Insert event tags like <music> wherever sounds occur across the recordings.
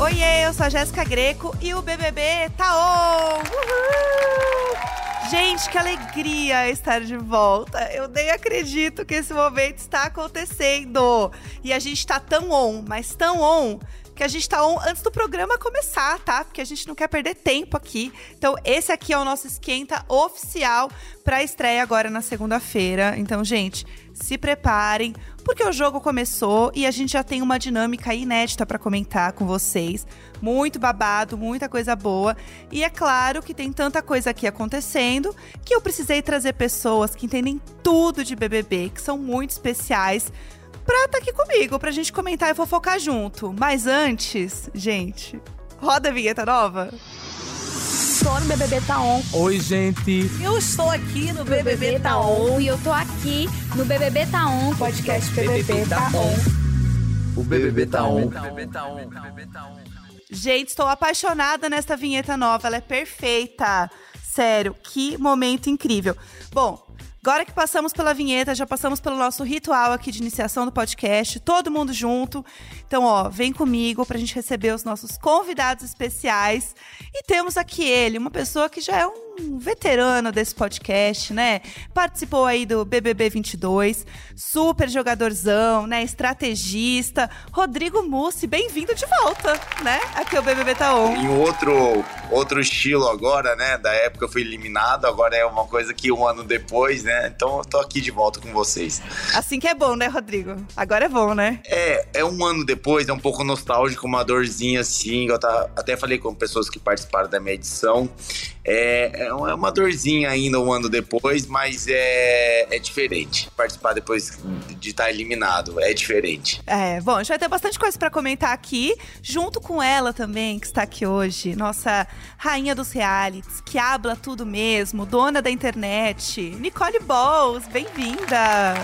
Oiê, eu sou a Jéssica Greco e o BBB tá on! Uhul! Gente, que alegria estar de volta. Eu nem acredito que esse momento está acontecendo. E a gente tá tão on, mas tão on que a gente tá on antes do programa começar, tá? Porque a gente não quer perder tempo aqui. Então, esse aqui é o nosso esquenta oficial para estreia agora na segunda-feira. Então, gente, se preparem, porque o jogo começou e a gente já tem uma dinâmica inédita para comentar com vocês. Muito babado, muita coisa boa. E é claro que tem tanta coisa aqui acontecendo que eu precisei trazer pessoas que entendem tudo de BBB, que são muito especiais pra estar tá aqui comigo, pra gente comentar e fofocar junto. Mas antes, gente, roda a vinheta nova. Estou no BBB Tá On. Oi, gente. Eu estou aqui no BBB, BBB Tá On. E eu tô aqui no BBB Tá On. Podcast BBB, BBB Tá On. O BBB Tá On. Gente, estou apaixonada nesta vinheta nova. Ela é perfeita. Sério, que momento incrível. Bom, Agora que passamos pela vinheta, já passamos pelo nosso ritual aqui de iniciação do podcast, todo mundo junto. Então, ó, vem comigo pra gente receber os nossos convidados especiais. E temos aqui ele, uma pessoa que já é um um veterano desse podcast, né? Participou aí do BBB 22, super jogadorzão, né? Estrategista. Rodrigo Mussi, bem-vindo de volta, né? Aqui é o BBB tá on. Em outro, outro estilo agora, né? Da época eu fui eliminado, agora é uma coisa que um ano depois, né? Então eu tô aqui de volta com vocês. Assim que é bom, né, Rodrigo? Agora é bom, né? É, é um ano depois, é um pouco nostálgico, uma dorzinha assim. Eu até falei com pessoas que participaram da minha edição. É, é uma dorzinha ainda um ano depois, mas é, é diferente. Participar depois de estar tá eliminado é diferente. É, bom, a gente vai ter bastante coisa para comentar aqui, junto com ela também, que está aqui hoje, nossa rainha dos realities, que habla tudo mesmo, dona da internet, Nicole Balls, bem-vinda!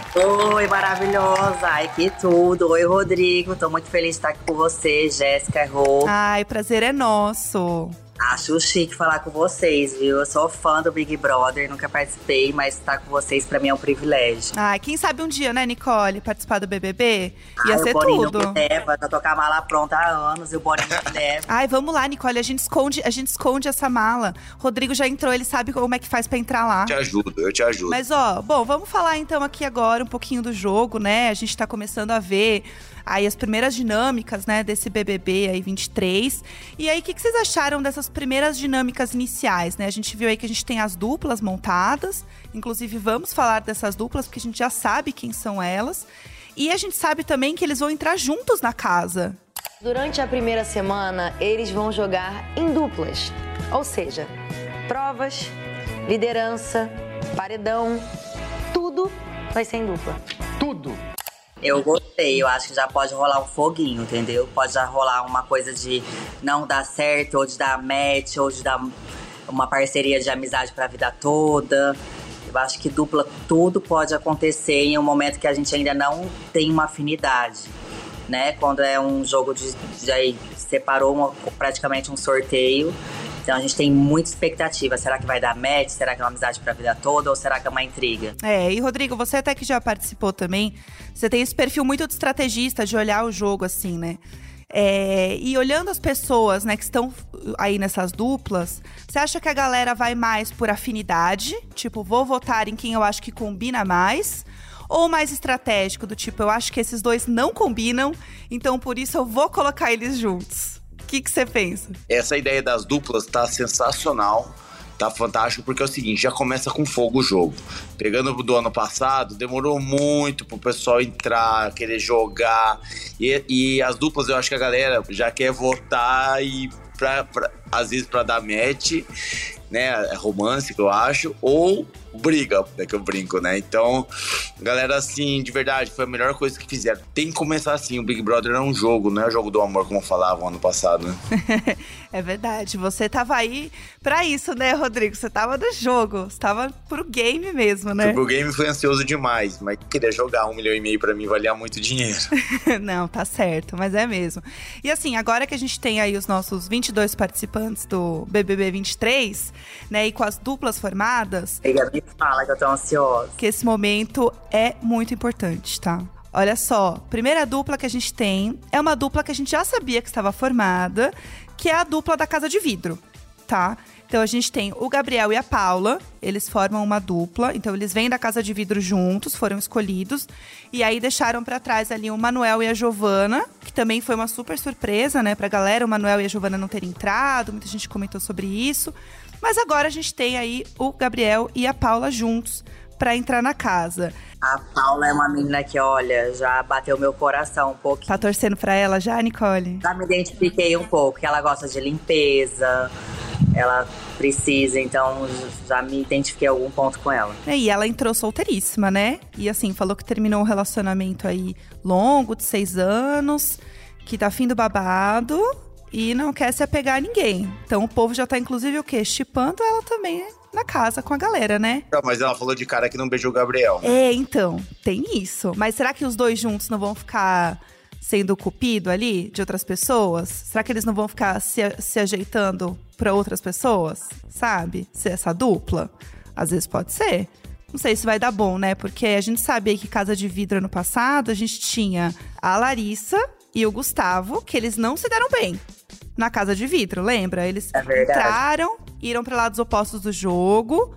Oi, maravilhosa! Ai, que tudo! Oi, Rodrigo, tô muito feliz de estar aqui com você, Jéssica Rô. Ai, o prazer é nosso. Acho chique falar com vocês, viu? Eu sou fã do Big Brother, nunca participei, mas estar com vocês para mim é um privilégio. Ai, quem sabe um dia, né, Nicole, participar do BBB? Ia Ai, ser o Boninho tudo. Me leva, já tô com a mala pronta há anos e o Boninho me leva. <laughs> Ai, vamos lá, Nicole, a gente esconde, a gente esconde essa mala. Rodrigo já entrou, ele sabe como é que faz para entrar lá. Eu te ajudo, eu te ajudo. Mas ó, bom, vamos falar então aqui agora um pouquinho do jogo, né? A gente tá começando a ver aí as primeiras dinâmicas, né, desse BBB aí 23. E aí, o que, que, vocês acharam dessas primeiras dinâmicas iniciais, né? A gente viu aí que a gente tem as duplas montadas, inclusive vamos falar dessas duplas, porque a gente já sabe quem são elas. E a gente sabe também que eles vão entrar juntos na casa. Durante a primeira semana, eles vão jogar em duplas, ou seja, provas, liderança, paredão, tudo vai ser em dupla. Tudo! Eu gostei, eu acho que já pode rolar um foguinho, entendeu? Pode já rolar uma coisa de não dar certo, ou de dar match, ou de dar uma parceria de amizade pra vida toda. Eu acho que dupla tudo pode acontecer em um momento que a gente ainda não tem uma afinidade, né? Quando é um jogo de, de aí separou uma, praticamente um sorteio. Então a gente tem muita expectativa. Será que vai dar match? Será que é uma amizade pra vida toda? Ou será que é uma intriga? É, e Rodrigo, você até que já participou também, você tem esse perfil muito de estrategista, de olhar o jogo assim, né? É, e olhando as pessoas, né, que estão aí nessas duplas, você acha que a galera vai mais por afinidade? Tipo, vou votar em quem eu acho que combina mais? Ou mais estratégico, do tipo, eu acho que esses dois não combinam, então por isso eu vou colocar eles juntos? O que você pensa? Essa ideia das duplas tá sensacional tá fantástico porque é o seguinte, já começa com fogo o jogo. Pegando do ano passado, demorou muito pro pessoal entrar, querer jogar. E, e as duplas, eu acho que a galera já quer votar e pra, pra às vezes para dar match, né? É romance, que eu acho, ou briga, é que eu brinco, né? Então, galera, assim, de verdade, foi a melhor coisa que fizeram. Tem que começar assim, o Big Brother é um jogo, não é jogo do amor, como falavam ano passado, né? <laughs> é verdade, você tava aí pra isso, né, Rodrigo? Você tava no jogo, você tava pro game mesmo, né? Pro game foi ansioso demais, mas queria jogar um milhão e meio pra mim valia muito dinheiro. <laughs> não, tá certo, mas é mesmo. E assim, agora que a gente tem aí os nossos 22 participantes do BBB 23, né, e com as duplas formadas... Fala que eu tô ansiosa. Que esse momento é muito importante, tá? olha só. Primeira dupla que a gente tem é uma dupla que a gente já sabia que estava formada, que é a dupla da Casa de Vidro, tá? Então a gente tem o Gabriel e a Paula, eles formam uma dupla, então eles vêm da Casa de Vidro juntos, foram escolhidos, e aí deixaram para trás ali o Manuel e a Giovana, que também foi uma super surpresa, né, pra galera, o Manuel e a Giovana não terem entrado, muita gente comentou sobre isso. Mas agora a gente tem aí o Gabriel e a Paula juntos para entrar na casa. A Paula é uma menina que, olha, já bateu meu coração um pouquinho. Tá torcendo pra ela já, Nicole? Já me identifiquei um pouco, que ela gosta de limpeza, ela precisa, então já me identifiquei algum ponto com ela. E ela entrou solteiríssima, né? E assim, falou que terminou um relacionamento aí longo, de seis anos, que tá fim do babado e não quer se apegar a ninguém. Então o povo já tá, inclusive, o quê? Chipando ela também na casa com a galera, né? Não, mas ela falou de cara que não beijou o Gabriel. É, então, tem isso. Mas será que os dois juntos não vão ficar sendo cupido ali de outras pessoas? Será que eles não vão ficar se, se ajeitando para outras pessoas? Sabe? Ser essa dupla? Às vezes pode ser. Não sei se vai dar bom, né? Porque a gente sabe aí que Casa de Vidro ano passado a gente tinha a Larissa e o Gustavo, que eles não se deram bem na Casa de Vidro, lembra? Eles É entraram, iram para lados opostos do jogo.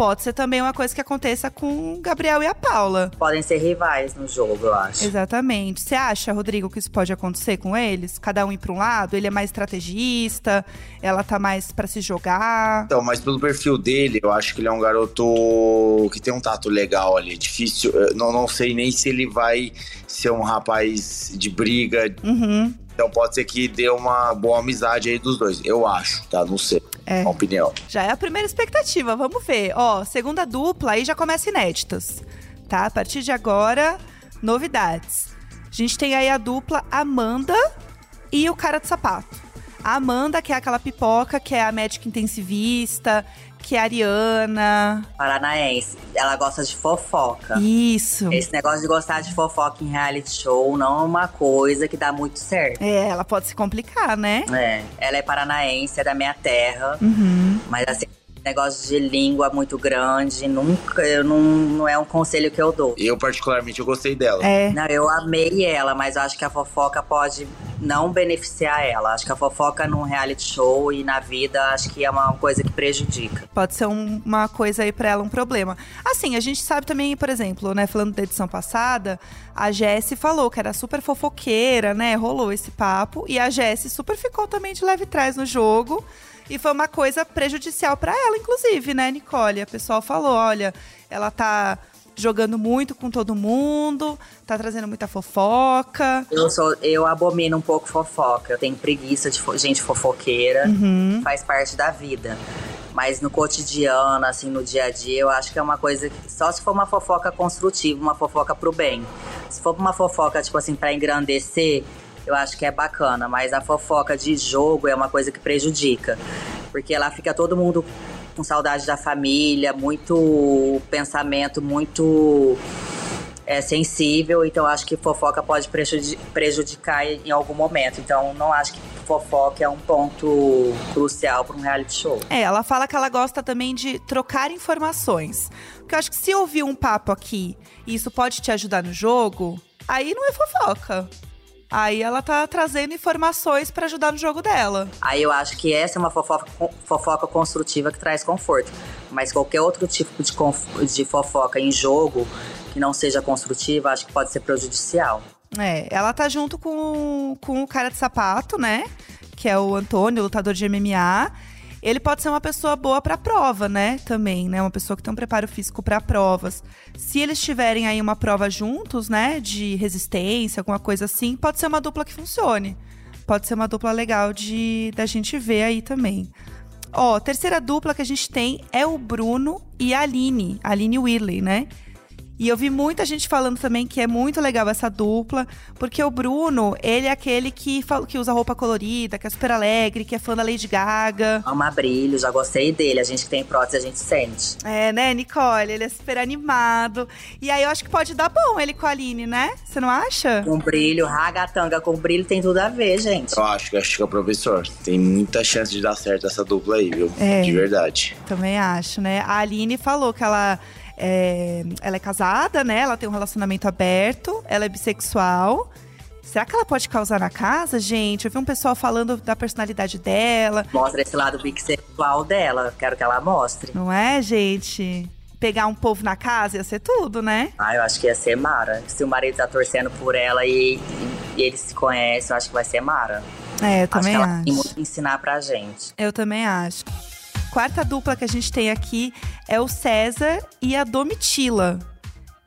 Pode ser também uma coisa que aconteça com o Gabriel e a Paula. Podem ser rivais no jogo, eu acho. Exatamente. Você acha, Rodrigo, que isso pode acontecer com eles? Cada um ir para um lado? Ele é mais estrategista? Ela tá mais para se jogar? Então, mas pelo perfil dele, eu acho que ele é um garoto que tem um tato legal ali. Difícil. eu Não, não sei nem se ele vai ser um rapaz de briga. Uhum. Então pode ser que dê uma boa amizade aí dos dois. Eu acho, tá? Não sei. É. Uma opinião. Já é a primeira expectativa, vamos ver. Ó, segunda dupla aí já começa inéditas, tá? A partir de agora, novidades. A gente tem aí a dupla Amanda e o cara de sapato. A Amanda, que é aquela pipoca, que é a médica intensivista, que é a Ariana. Paranaense. Ela gosta de fofoca. Isso. Esse negócio de gostar de fofoca em reality show não é uma coisa que dá muito certo. É, ela pode se complicar, né? É, ela é paranaense, é da minha terra, Uhum. mas assim, negócio de língua muito grande, nunca, eu não, não é um conselho que eu dou. Eu, particularmente, eu gostei dela. É. Não, eu amei ela, mas eu acho que a fofoca pode não beneficiar ela. Acho que a fofoca num reality show e na vida, acho que é uma coisa que prejudica. Pode ser um- uma coisa aí pra ela, um problema. Assim, a gente sabe também, por exemplo, né, falando da edição passada, a Jessie falou que era super fofoqueira, né? Rolou esse papo. E a Jessie super ficou também de leve trás no jogo. E foi uma coisa prejudicial pra ela, inclusive, né, Nicole? A pessoal falou: olha, ela tá jogando muito com todo mundo, tá trazendo muita fofoca. Eu sou, eu abomino um pouco fofoca. Eu tenho preguiça de fo- gente fofoqueira. Uhum. Faz parte da vida. Mas no cotidiano, assim, no dia a dia, eu acho que é uma coisa que só se for uma fofoca construtiva, uma fofoca pro bem. Se for uma fofoca, tipo assim, pra engrandecer, eu acho que é bacana. Mas a fofoca de jogo é uma coisa que prejudica. Porque lá fica todo mundo com saudade da família, muito pensamento, muito é sensível, então acho que fofoca pode prejudi- prejudicar em algum momento. Então não acho que fofoca é um ponto crucial para um reality show. É, ela fala que ela gosta também de trocar informações. Porque eu acho que se ouvir um papo aqui e isso pode te ajudar no jogo, aí não é fofoca. Aí ela tá trazendo informações pra ajudar no jogo dela. Aí eu acho que essa é uma fofoca, fofoca construtiva que traz conforto. Mas qualquer outro tipo de, de fofoca em jogo que não seja construtiva, acho que pode ser prejudicial. É, ela tá junto com, com o cara de sapato, né? Que é o Antônio, lutador de MMA. Ele pode ser uma pessoa boa pra prova, né? Também, né? Uma pessoa que tem um preparo físico pra provas. Se eles tiverem aí uma prova juntos, né? De resistência, alguma coisa assim, pode ser uma dupla que funcione. Pode ser uma dupla legal de da gente ver aí também. Ó, terceira dupla que a gente tem é o Bruno e a Aline, a Aline Whirley, né? E eu vi muita gente falando também que é muito legal essa dupla, porque o Bruno, ele é aquele que, fala- que usa roupa colorida, que é super alegre, que é fã da Lady Gaga. Ama brilho, já gostei dele. A gente que tem prótese, a gente sente. É, né, Nicole? Ele é super animado. E aí eu acho que pode dar bom ele com a Aline, né? Você não acha? Com brilho, ragatanga com brilho tem tudo a ver, gente. Eu acho que acho que é o professor. Tem muita chance de dar certo essa dupla aí, viu? É. De verdade. Também acho, né? A Aline falou que ela é, ela é casada, né? Ela tem um relacionamento aberto, ela é bissexual. Será que ela pode causar na casa, gente? Eu vi um pessoal falando da personalidade dela. Mostra esse lado bissexual dela. Quero que ela mostre. Não é, gente? Pegar um povo na casa ia ser tudo, né? Ah, eu acho que ia ser Mara. Se o marido tá torcendo por ela e, e eles se conhecem, eu acho que vai ser Mara. É, eu acho também que ela acho. tem muito a ensinar pra gente. Eu também acho. Quarta dupla que a gente tem aqui é o César e a Domitila.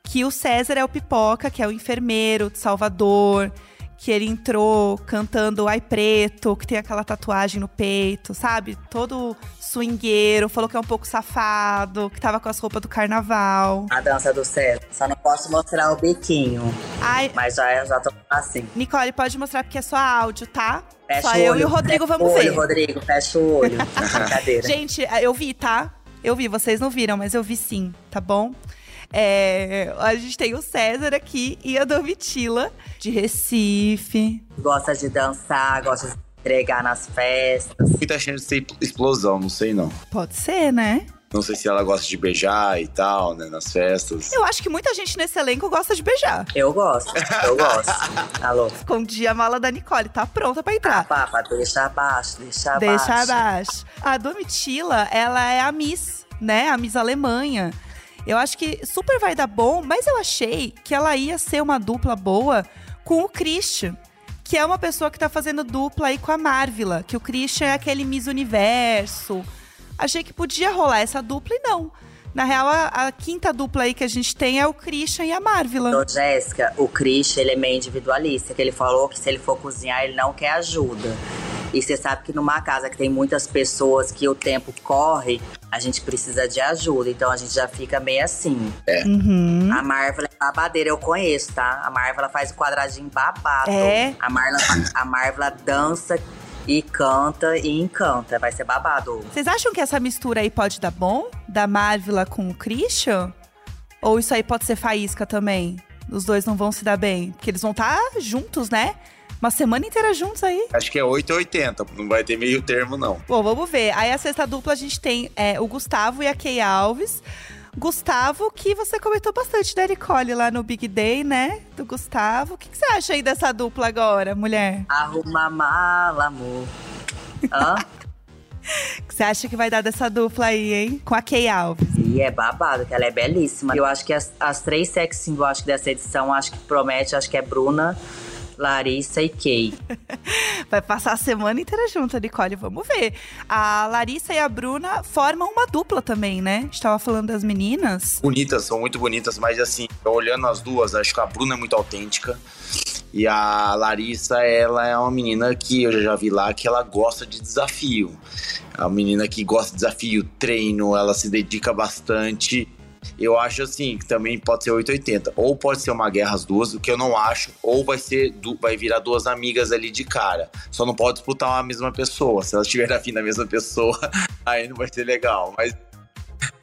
Que o César é o pipoca, que é o enfermeiro de Salvador, que ele entrou cantando Ai Preto, que tem aquela tatuagem no peito, sabe? Todo swingueiro, falou que é um pouco safado, que tava com as roupas do carnaval. A dança do César. Só não posso mostrar o biquinho. Ai, Mas já, já tô assim. Nicole, pode mostrar porque é só áudio, tá? Fecha só eu olho, e o Rodrigo fecha vamos o ver. olho, Rodrigo, fecha o olho. <laughs> Brincadeira. Gente, eu vi, tá? Eu vi, vocês não viram, mas eu vi sim, tá bom? É, a gente tem o César aqui e a Domitila, de Recife. gosta de dançar, gosta de entregar nas festas. Muita chance de ser explosão, não sei não. Pode ser, né? Não sei se ela gosta de beijar e tal, né, nas festas. Eu acho que muita gente nesse elenco gosta de beijar. Eu gosto, eu gosto. Alô? Escondi a mala da Nicole, tá pronta pra entrar. Papa, deixa abaixo, deixa abaixo. Deixa abaixo. A Domitila, ela é a Miss, né? A Miss Alemanha. Eu acho que super vai dar bom, mas eu achei que ela ia ser uma dupla boa com o Christian, que é uma pessoa que tá fazendo dupla aí com a Marvila, que o Christian é aquele Miss Universo. Achei que podia rolar essa dupla e não. Na real, a, a quinta dupla aí que a gente tem é o Christian e a Marvila. Ô, Jéssica, o Christian, ele é meio individualista, que ele falou que se ele for cozinhar, ele não quer ajuda. E você sabe que numa casa que tem muitas pessoas, que o tempo corre, a gente precisa de ajuda. Então a gente já fica meio assim. Uhum. A Marvel é babadeira, eu conheço, tá? A Marvel faz o quadradinho babado. É? A Marvel, a Marvel dança e canta e encanta. Vai ser babado. Vocês acham que essa mistura aí pode dar bom? Da Marvila com o Christian? Ou isso aí pode ser faísca também? Os dois não vão se dar bem? Porque eles vão estar juntos, né? Uma semana inteira juntos aí. Acho que é 8 ou 80, não vai ter meio termo, não. Bom, vamos ver. Aí a sexta dupla a gente tem é, o Gustavo e a Kay Alves. Gustavo, que você comentou bastante da Nicole lá no Big Day, né? Do Gustavo. O que, que você acha aí dessa dupla agora, mulher? Arruma mala, amor. Hã? <laughs> O que você acha que vai dar dessa dupla aí, hein? Com a Kay Alves. E é babado, que ela é belíssima. Eu acho que as, as três sex symbols acho que dessa edição, acho que promete, acho que é Bruna, Larissa e Kay. <laughs> Vai passar a semana inteira junto, Nicole. Vamos ver. A Larissa e a Bruna formam uma dupla também, né? A gente tava falando das meninas. Bonitas, são muito bonitas, mas assim, olhando as duas, acho que a Bruna é muito autêntica. E a Larissa, ela é uma menina que eu já vi lá que ela gosta de desafio. É uma menina que gosta de desafio, treino, ela se dedica bastante. Eu acho assim, que também pode ser 880. Ou pode ser uma guerra as duas, o que eu não acho. Ou vai ser vai virar duas amigas ali de cara. Só não pode disputar uma mesma pessoa. Se elas estiverem <laughs> afim da mesma pessoa, <laughs> aí não vai ser legal. Mas,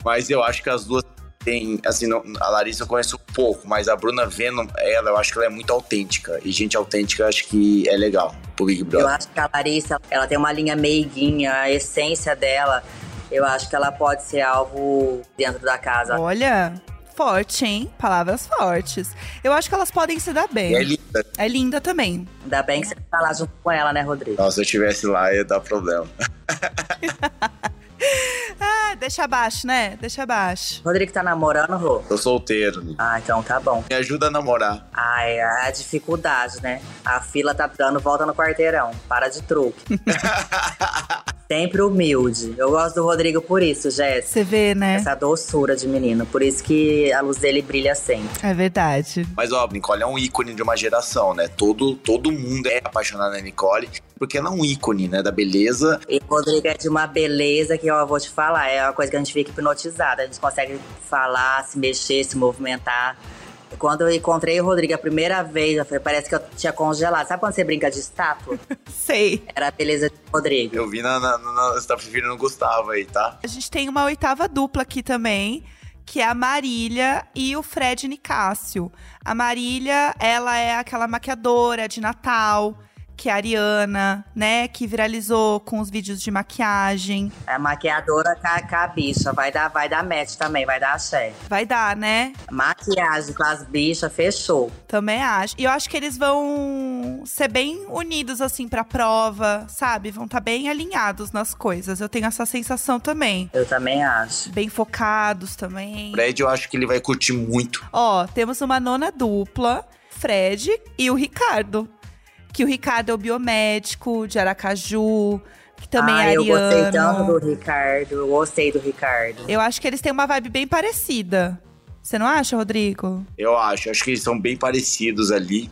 mas eu acho que as duas têm. Assim, não- a Larissa eu conheço pouco, mas a Bruna vendo ela, eu acho que ela é muito autêntica. E gente autêntica eu acho que é legal pro Big Eu Brother. acho que a Larissa, ela tem uma linha meiguinha, a essência dela, eu acho que ela pode ser algo dentro da casa. Olha, forte, hein? Palavras fortes. Eu acho que elas podem se dar bem. E é linda. É linda também. Ainda bem que você tá lá junto com ela, né, Rodrigo? Nossa, se eu estivesse lá, ia dar problema. <laughs> <laughs> Ah, deixa abaixo, né? Deixa abaixo. Rodrigo tá namorando, Rô? Tô solteiro. né? Ah, então tá bom. Me ajuda a namorar. Ai, a dificuldade, né? A fila tá dando volta no quarteirão. Para de truque. <laughs> Sempre humilde. Eu gosto do Rodrigo por isso, Jéssica. Você vê, né? Essa doçura de menino. Por isso que a luz dele brilha sempre. É verdade. Mas, ó, Nicole é um ícone de uma geração, né? Todo, todo mundo é apaixonado na Nicole, porque ela é um ícone, né? Da beleza. E o Rodrigo é de uma beleza que eu vou te falar. É uma coisa que a gente fica hipnotizada. A gente consegue falar, se mexer, se movimentar. Quando eu encontrei o Rodrigo a primeira vez, eu falei, parece que eu tinha congelado. Sabe quando você brinca de estátua? <laughs> Sei. Era a beleza do Rodrigo. Eu vi na. na, na você tá preferindo o Gustavo aí, tá? A gente tem uma oitava dupla aqui também, que é a Marília e o Fred Nicásio. A Marília, ela é aquela maquiadora de Natal, que é a Ariana, né? Que viralizou com os vídeos de maquiagem. A maquiadora com a, com a bicha. Vai dar, vai dar match também, vai dar axé. Vai dar, né? Maquiagem com as bichas, fechou. Também acho. E eu acho que eles vão ser bem unidos, assim, pra prova, sabe? Vão estar bem alinhados nas coisas. Eu tenho essa sensação também. Eu também acho. Bem focados também. Fred, eu acho que ele vai curtir muito. Ó, temos uma nona dupla, Fred e o Ricardo. Que o Ricardo é o biomédico de Aracaju, que também ah, é eu gostei tanto ariano. do Ricardo. Eu gostei do Ricardo. Eu acho que eles têm uma vibe bem parecida. Você não acha, Rodrigo? Eu acho, acho que eles são bem parecidos ali.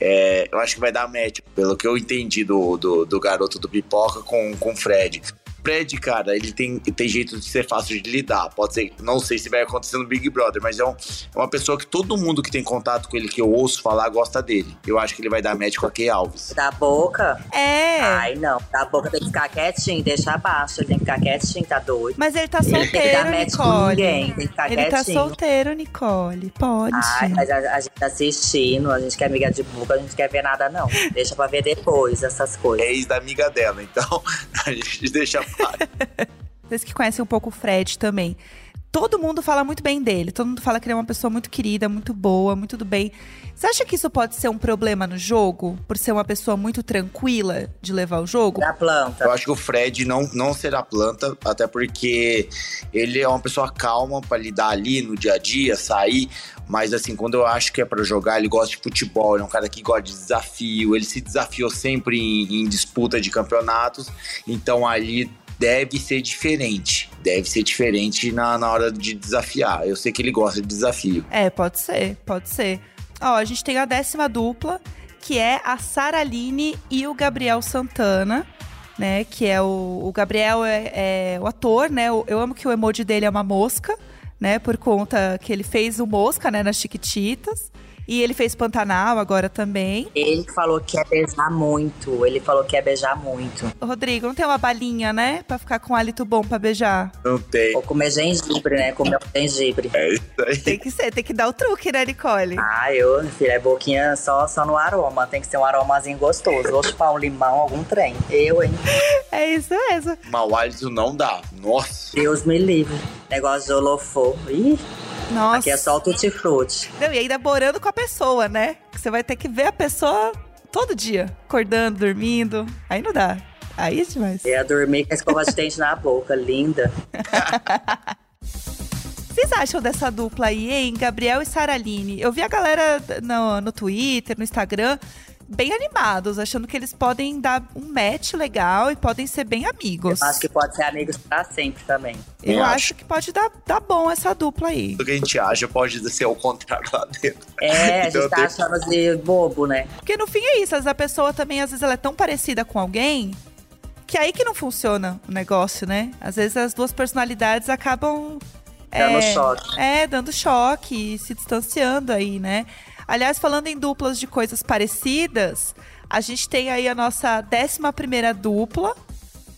É, eu acho que vai dar match, pelo que eu entendi do, do, do garoto do Pipoca com, com o Fred. Fred, cara, ele tem, tem jeito de ser fácil de lidar. Pode ser, não sei se vai acontecer no Big Brother, mas é, um- é uma pessoa que todo mundo que tem contato com ele, que eu ouço falar, gosta dele. Eu acho que ele vai dar match com a Key Alves. Da boca? É. Ai, não. Da boca tem que ficar quietinho, deixa abaixo. Ele tem que ficar quietinho, tá doido. Mas ele tá Ele tem que dar solteiro, match com Nicole. ninguém, tem que ficar Ele tá quietinho. solteiro, Nicole. Pode. Ai, mas a, a gente tá assistindo, a gente que é amiga de boca, a gente quer ver nada, não. Deixa pra ver depois essas coisas. É ex da amiga dela, então <laughs> a gente deixa claro. <laughs> Vocês que conhecem um pouco o Fred também. Todo mundo fala muito bem dele. Todo mundo fala que ele é uma pessoa muito querida, muito boa, muito do bem. Você acha que isso pode ser um problema no jogo? Por ser uma pessoa muito tranquila de levar o jogo? Da planta. Eu acho que o Fred não, não será planta, até porque ele é uma pessoa calma pra lidar ali no dia a dia, sair. Mas assim, quando eu acho que é pra jogar, ele gosta de futebol, ele é um cara que gosta de desafio, ele se desafiou sempre em, em disputa de campeonatos, então ali deve ser diferente. Deve ser diferente na, na hora de desafiar. Eu sei que ele gosta de desafio. É, pode ser, pode ser. Ó, a gente tem a décima dupla, que é a Saraline e o Gabriel Santana, né? Que é o, o Gabriel é, é o ator, né? Eu amo que o emoji dele é uma mosca, né? Por conta que ele fez o mosca, né? Nas Chiquititas. E ele fez Pantanal agora também. Ele falou que ia beijar muito. Ele falou que ia beijar muito. Rodrigo, não tem uma balinha, né? Pra ficar com hálito bom pra beijar. Não tem. Ou comer gengibre, né? Comer um gengibre. É isso aí. Tem que ser, tem que dar o truque, né, Nicole? Ah, eu, filho, é boquinha só, só no aroma. Tem que ser um aromazinho gostoso. Ou chupar um limão, algum trem. Eu, hein? É isso mesmo. Mau hálito não dá. Nossa. Deus me livre. Negócio de olofô. Ih, Nossa. aqui é só o tutti-frutti. Não, e ainda morando com a pessoa, né? Você vai ter que ver a pessoa todo dia, acordando, dormindo. Aí não dá. Aí é demais. Ia dormir com a escova de dente na boca. Linda. <laughs> Vocês acham dessa dupla aí, hein? Gabriel e Saraline? Eu vi a galera no, no Twitter, no Instagram, bem animados, achando que eles podem dar um match legal e podem ser bem amigos. Acho que pode ser amigos pra sempre também. Eu Eu acho acho. que pode dar, dar bom essa dupla aí. Tudo que a gente acha pode ser o contrário lá dentro. É, a Então <laughs> gente tá tem- achando de bobo, né? Porque no fim é isso, às vezes a pessoa também, às vezes ela é tão parecida com alguém que aí que não funciona o negócio, né? Às vezes as duas personalidades acabam Dando é, choque. É, dando choque, se distanciando aí, né? Aliás, falando em duplas de coisas parecidas, a gente tem aí a nossa décima primeira dupla,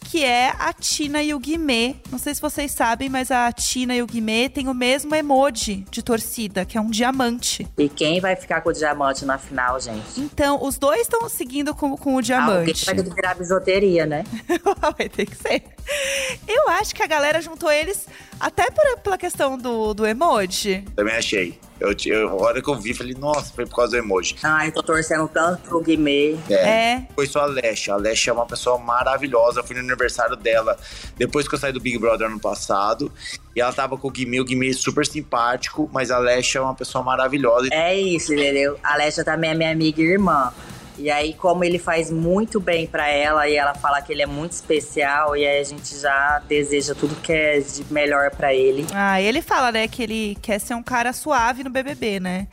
que é a Tina e o Guimê. Não sei se vocês sabem, mas a Tina e o Guimê têm o mesmo emoji de torcida, que é um diamante. E quem vai ficar com o diamante na final, gente? Então, os dois estão seguindo com, com o Alguém diamante. vai ter que virar bisoteria, né? <laughs> vai ter que ser. Eu acho que a galera juntou eles até por- pela questão do, do emoji. Também achei. Eu, eu, a hora que eu vi, falei, nossa, foi por causa do emoji. Ai, tô torcendo tanto pro Guimê. É. Foi só a Lesha. A Lesha é uma pessoa maravilhosa. Eu fui no aniversário dela depois que eu saí do Big Brother ano passado. E ela tava com o Guimê. O Guimê é super simpático, mas a Lesha é uma pessoa maravilhosa. É isso, entendeu? A Alessia também é minha amiga e irmã. E aí, como ele faz muito bem pra ela e ela fala que ele é muito especial, e aí a gente já deseja tudo que é de melhor pra ele. Ah, ele fala, né, que ele quer ser um cara suave no BBB, né?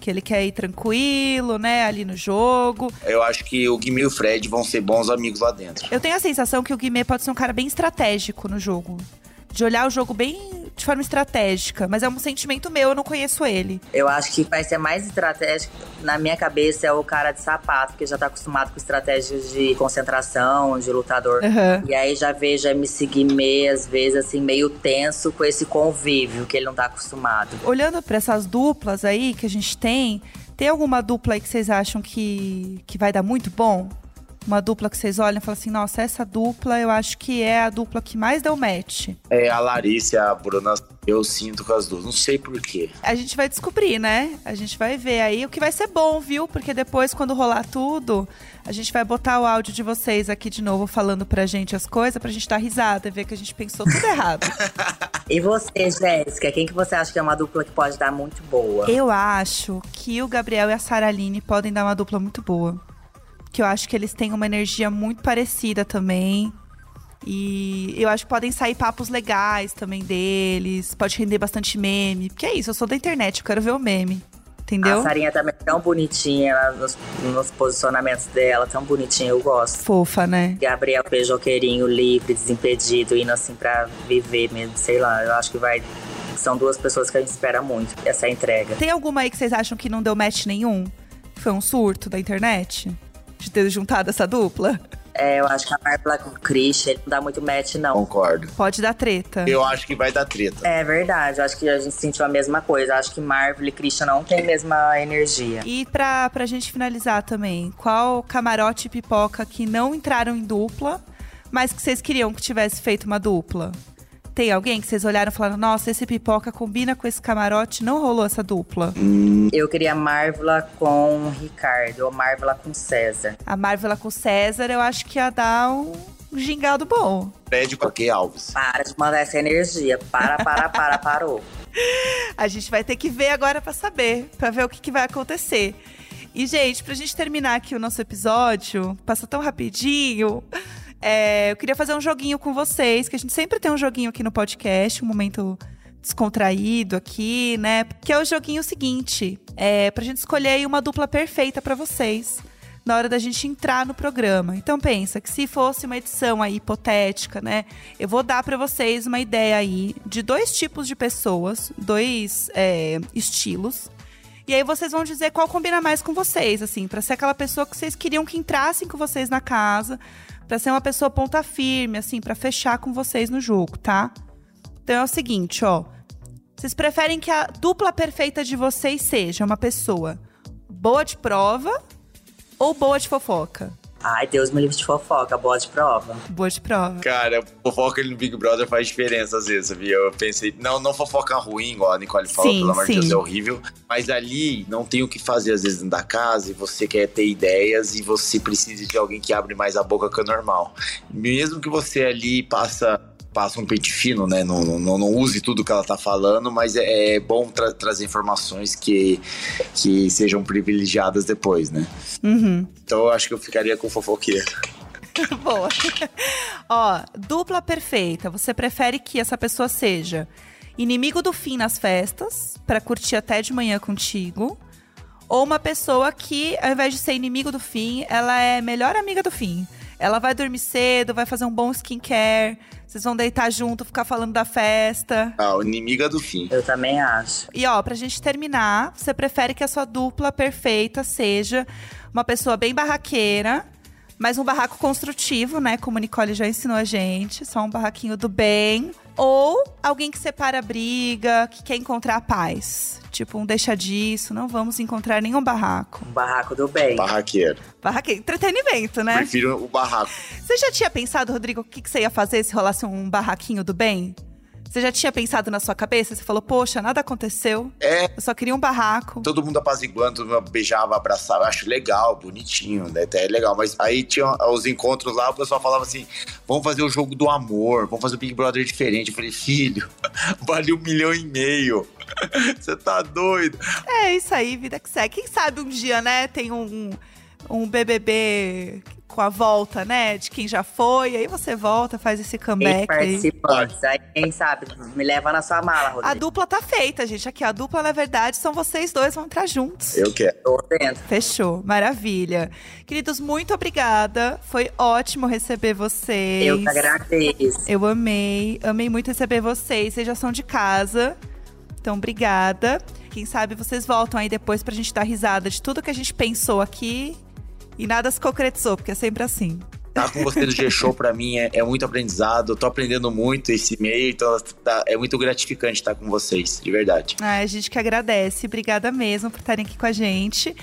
Que ele quer ir tranquilo, né, ali no jogo. Eu acho que o Guimê e o Fred vão ser bons amigos lá dentro. Eu tenho a sensação que o Guimê pode ser um cara bem estratégico no jogo. De olhar o jogo bem de forma estratégica. Mas é um sentimento meu, eu não conheço ele. Eu acho que vai ser mais estratégico, na minha cabeça, é o cara de sapato, que já tá acostumado com estratégias de concentração, de lutador. Aham. E aí já vejo a MC Guimê, às vezes, assim, meio tenso com esse convívio que ele não tá acostumado. Olhando pra essas duplas aí que a gente tem, tem alguma dupla aí que vocês acham que, que vai dar muito bom? Uma dupla que vocês olham e falam assim, nossa, essa dupla eu acho que é a dupla que mais deu match. É a Larissa e a Bruna, eu sinto com as duas. Não sei porquê. A gente vai descobrir, né? A gente vai ver aí o que vai ser bom, viu? Porque depois, quando rolar tudo, a gente vai botar o áudio de vocês aqui de novo falando pra gente as coisas, pra gente dar risada e ver que a gente pensou tudo errado. <laughs> E você, Jéssica, quem que você acha que é uma dupla que pode dar muito boa? Eu acho que o Gabriel e a Saraline podem dar uma dupla muito boa. Que eu acho que eles têm uma energia muito parecida também. E eu acho que podem sair papos legais também deles. Pode render bastante meme. Porque é isso, eu sou da internet, eu quero ver o meme. Entendeu? A Sarinha também é tão bonitinha ela, nos, nos posicionamentos dela, tão bonitinha, eu gosto. Fofa, né? Gabriel beijoqueirinho, livre, desimpedido, indo assim pra viver mesmo, sei lá, eu acho que vai. São duas pessoas que a gente espera muito, essa entrega. Tem alguma aí que vocês acham que não deu match nenhum? Foi um surto da internet? De ter juntado essa dupla? É, eu acho que a Marvel com o Christian, ele não dá muito match, não. Concordo. Pode dar treta. Eu acho que vai dar treta. É verdade, eu acho que a gente sentiu a mesma coisa. Eu acho que Marvel e Christian não tem a mesma energia. E pra, pra gente finalizar também, qual camarote e pipoca que não entraram em dupla, mas que vocês queriam que tivesse feito uma dupla? Tem alguém que vocês olharam e falaram, nossa, esse pipoca combina com esse camarote, não rolou essa dupla? Eu queria Marvel com Ricardo, ou Marvel com César. A Marvel com César, eu acho que ia dar um gingado bom. Pede com a Kay Alves. Para de mandar essa energia. Para, para, para, parou. <laughs> A gente vai ter que ver agora pra saber, pra ver o que, que vai acontecer. E, gente, pra gente terminar aqui o nosso episódio, passa tão rapidinho. É, eu queria fazer um joguinho com vocês, que a gente sempre tem um joguinho aqui no podcast, um momento descontraído aqui, né? Que é o joguinho seguinte: é pra gente escolher uma dupla perfeita pra vocês na hora da gente entrar no programa. Então pensa que se fosse uma edição aí hipotética, né? Eu vou dar pra vocês uma ideia aí de dois tipos de pessoas, dois é, estilos. E aí vocês vão dizer qual combina mais com vocês, assim, pra ser aquela pessoa que vocês queriam que entrassem com vocês na casa, pra ser uma pessoa ponta firme, assim, pra fechar com vocês no jogo, tá? Então é o seguinte, ó. Vocês preferem que a dupla perfeita de vocês seja uma pessoa boa de prova ou boa de fofoca? Ai, Deus me livre de fofoca, boa de prova. Boa de prova. Cara, fofoca no Big Brother faz diferença às vezes, sabia? Eu pensei, não, não fofoca ruim, igual a Nicole falou, Sim, pelo amor de. Deus, é horrível. Mas ali não tem o que fazer às vezes dentro da casa e você quer ter ideias e você precisa de alguém que abre mais a boca que o normal. Mesmo que você ali passa passa um pente fino, né? Não, não, não use tudo que ela tá falando, mas é, é bom tra- trazer informações que, que sejam privilegiadas depois, né? Uhum. Então eu acho que eu ficaria com fofoqueira. <laughs> Boa. Ó, dupla perfeita. Você prefere que essa pessoa seja inimigo do fim nas festas, pra curtir até de manhã contigo, ou uma pessoa que, ao invés de ser inimigo do fim, ela é melhor amiga do fim. Ela vai dormir cedo, vai fazer um bom skincare, vocês vão deitar junto, ficar falando da festa. Ah, o inimiga do fim. Eu também acho. E ó, pra gente terminar, você prefere que a sua dupla perfeita seja uma pessoa bem barraqueira, mas um barraco construtivo, né? Como a Nicole já ensinou a gente, só um barraquinho do bem. Ou alguém que separa a briga, que quer encontrar a paz. Tipo, um deixa disso, não vamos encontrar nenhum barraco. Um barraco do bem. Barraqueiro. Barraqueiro, entretenimento, né? Prefiro o barraco. Você já tinha pensado, Rodrigo, o que, que você ia fazer se rolasse um barraquinho do bem? Você já tinha pensado na sua cabeça? Você falou, poxa, nada aconteceu. É. Eu só queria um barraco. Todo mundo apaziguando, todo mundo beijava, abraçava. Eu acho legal, bonitinho, né? Até é legal. Mas aí tinha os encontros lá, o pessoal falava assim: vamos fazer o jogo do amor, vamos fazer o Big Brother diferente. Eu falei, filho, <laughs> vale um milhão e meio. <laughs> Você tá doido? É isso aí, vida que segue. Quem sabe um dia, né, tem um, um BBB com a volta, né, de quem já foi. Aí você volta, faz esse comeback aí. participantes. Aí, quem sabe, me leva na sua mala, A Rodrigo. dupla tá feita, gente. Aqui, a dupla, na verdade, são vocês dois, vão entrar juntos. Eu quero. Tô dentro. Fechou, maravilha. Queridos, muito obrigada. Foi ótimo receber vocês. Eu que agradeço. Eu amei, amei muito receber vocês. Vocês já são de casa. Então, obrigada. Quem sabe vocês voltam aí depois pra gente dar risada de tudo que a gente pensou aqui e nada se concretizou, porque é sempre assim. Estar com você no G-Show pra mim é, é muito aprendizado. Eu tô aprendendo muito esse meio, então tá- é muito gratificante estar com vocês, de verdade. Ah, a gente que agradece. Obrigada mesmo por estarem aqui com a gente.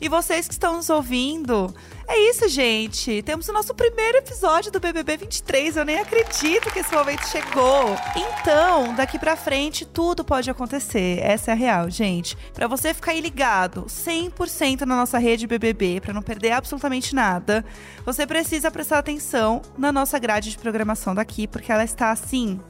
E vocês que estão nos ouvindo, é isso, gente. Temos o nosso primeiro episódio do BBB 23. Eu nem acredito que esse momento chegou. Então, daqui pra frente, tudo pode acontecer. Essa é a real, gente. Pra você ficar aí ligado 100% na nossa rede BBB, pra não perder absolutamente nada, você precisa prestar atenção na nossa grade de programação daqui, porque ela está assim.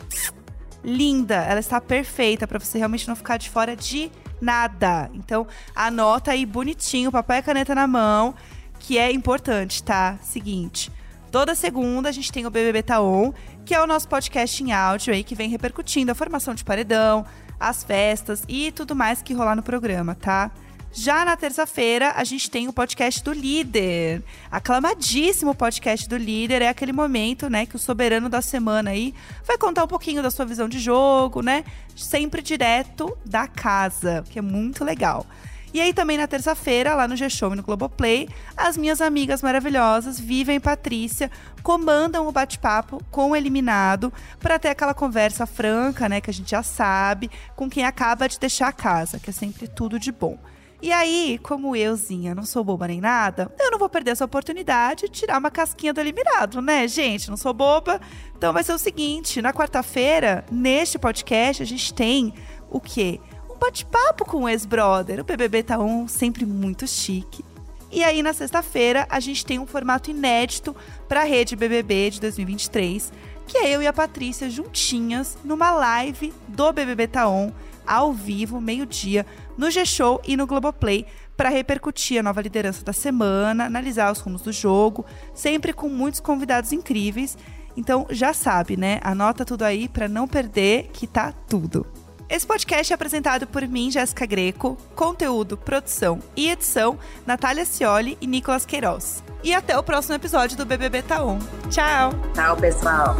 Linda, ela está perfeita para você realmente não ficar de fora de nada. Então, anota aí bonitinho, papel e caneta na mão que é importante, tá? Seguinte. Toda segunda a gente tem o BBB Taon, tá que é o nosso podcast em áudio aí que vem repercutindo a formação de paredão, as festas e tudo mais que rolar no programa, tá? Já na terça-feira, a gente tem o podcast do líder. Aclamadíssimo podcast do líder. É aquele momento, né, que o soberano da semana aí vai contar um pouquinho da sua visão de jogo, né? Sempre direto da casa, que é muito legal. E aí também na terça-feira, lá no G-Show e no Globoplay, as minhas amigas maravilhosas, Vivian e Patrícia, comandam o bate-papo com o eliminado para ter aquela conversa franca, né, que a gente já sabe, com quem acaba de deixar a casa, que é sempre tudo de bom. E aí, como euzinha não sou boba nem nada, eu não vou perder essa oportunidade de tirar uma casquinha do eliminado, né, gente? Não sou boba. Então vai ser o seguinte: na quarta-feira, neste podcast, a gente tem o quê? um bate-papo com o ex-brother. O BBB tá um sempre muito chique. E aí, na sexta-feira, a gente tem um formato inédito para a rede BBB de 2023, que é eu e a Patrícia juntinhas numa live do BBB Taon, ao vivo, meio-dia, no G-Show e no Globoplay, para repercutir a nova liderança da semana, analisar os rumos do jogo, sempre com muitos convidados incríveis. Então, já sabe, né? Anota tudo aí para não perder que tá tudo. Esse podcast é apresentado por mim, Jéssica Greco, conteúdo, produção e edição, Natália Cioli e Nicolas Queiroz. E até o próximo episódio do BBB Taon. Tchau! Tchau, pessoal!